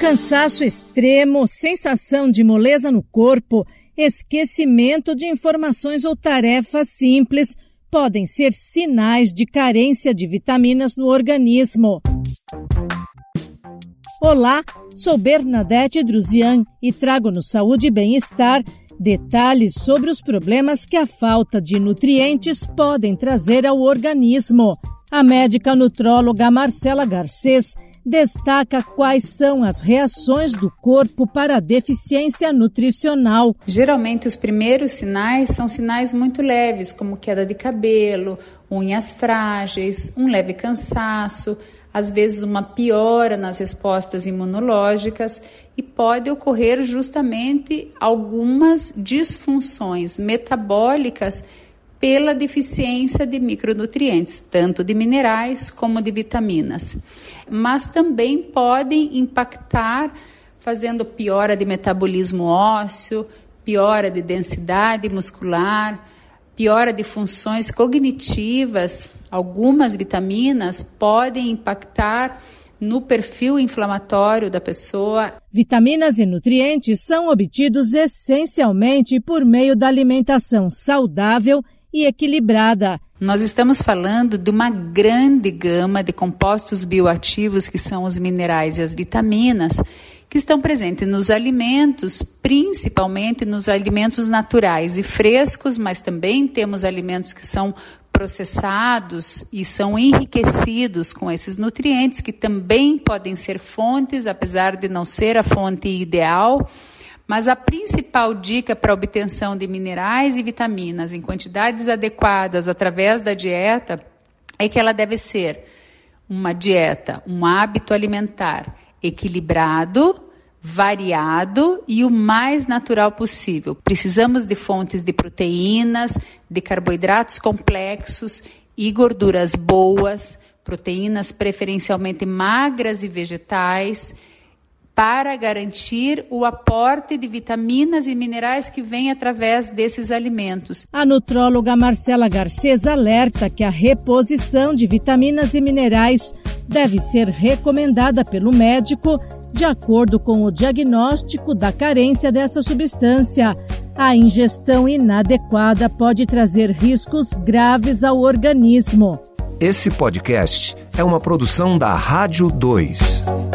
Cansaço extremo, sensação de moleza no corpo, esquecimento de informações ou tarefas simples podem ser sinais de carência de vitaminas no organismo. Olá, sou Bernadette Druzian e trago no Saúde e Bem-Estar detalhes sobre os problemas que a falta de nutrientes podem trazer ao organismo. A médica nutróloga Marcela Garcês destaca quais são as reações do corpo para a deficiência nutricional. Geralmente, os primeiros sinais são sinais muito leves, como queda de cabelo, unhas frágeis, um leve cansaço, às vezes uma piora nas respostas imunológicas e pode ocorrer justamente algumas disfunções metabólicas pela deficiência de micronutrientes, tanto de minerais como de vitaminas. Mas também podem impactar fazendo piora de metabolismo ósseo, piora de densidade muscular, piora de funções cognitivas. Algumas vitaminas podem impactar no perfil inflamatório da pessoa. Vitaminas e nutrientes são obtidos essencialmente por meio da alimentação saudável e equilibrada. Nós estamos falando de uma grande gama de compostos bioativos, que são os minerais e as vitaminas, que estão presentes nos alimentos, principalmente nos alimentos naturais e frescos, mas também temos alimentos que são processados e são enriquecidos com esses nutrientes, que também podem ser fontes, apesar de não ser a fonte ideal mas a principal dica para a obtenção de minerais e vitaminas em quantidades adequadas através da dieta é que ela deve ser uma dieta, um hábito alimentar equilibrado, variado e o mais natural possível. Precisamos de fontes de proteínas, de carboidratos complexos e gorduras boas, proteínas preferencialmente magras e vegetais para garantir o aporte de vitaminas e minerais que vem através desses alimentos. A nutróloga Marcela Garcês alerta que a reposição de vitaminas e minerais deve ser recomendada pelo médico de acordo com o diagnóstico da carência dessa substância. A ingestão inadequada pode trazer riscos graves ao organismo. Esse podcast é uma produção da Rádio 2.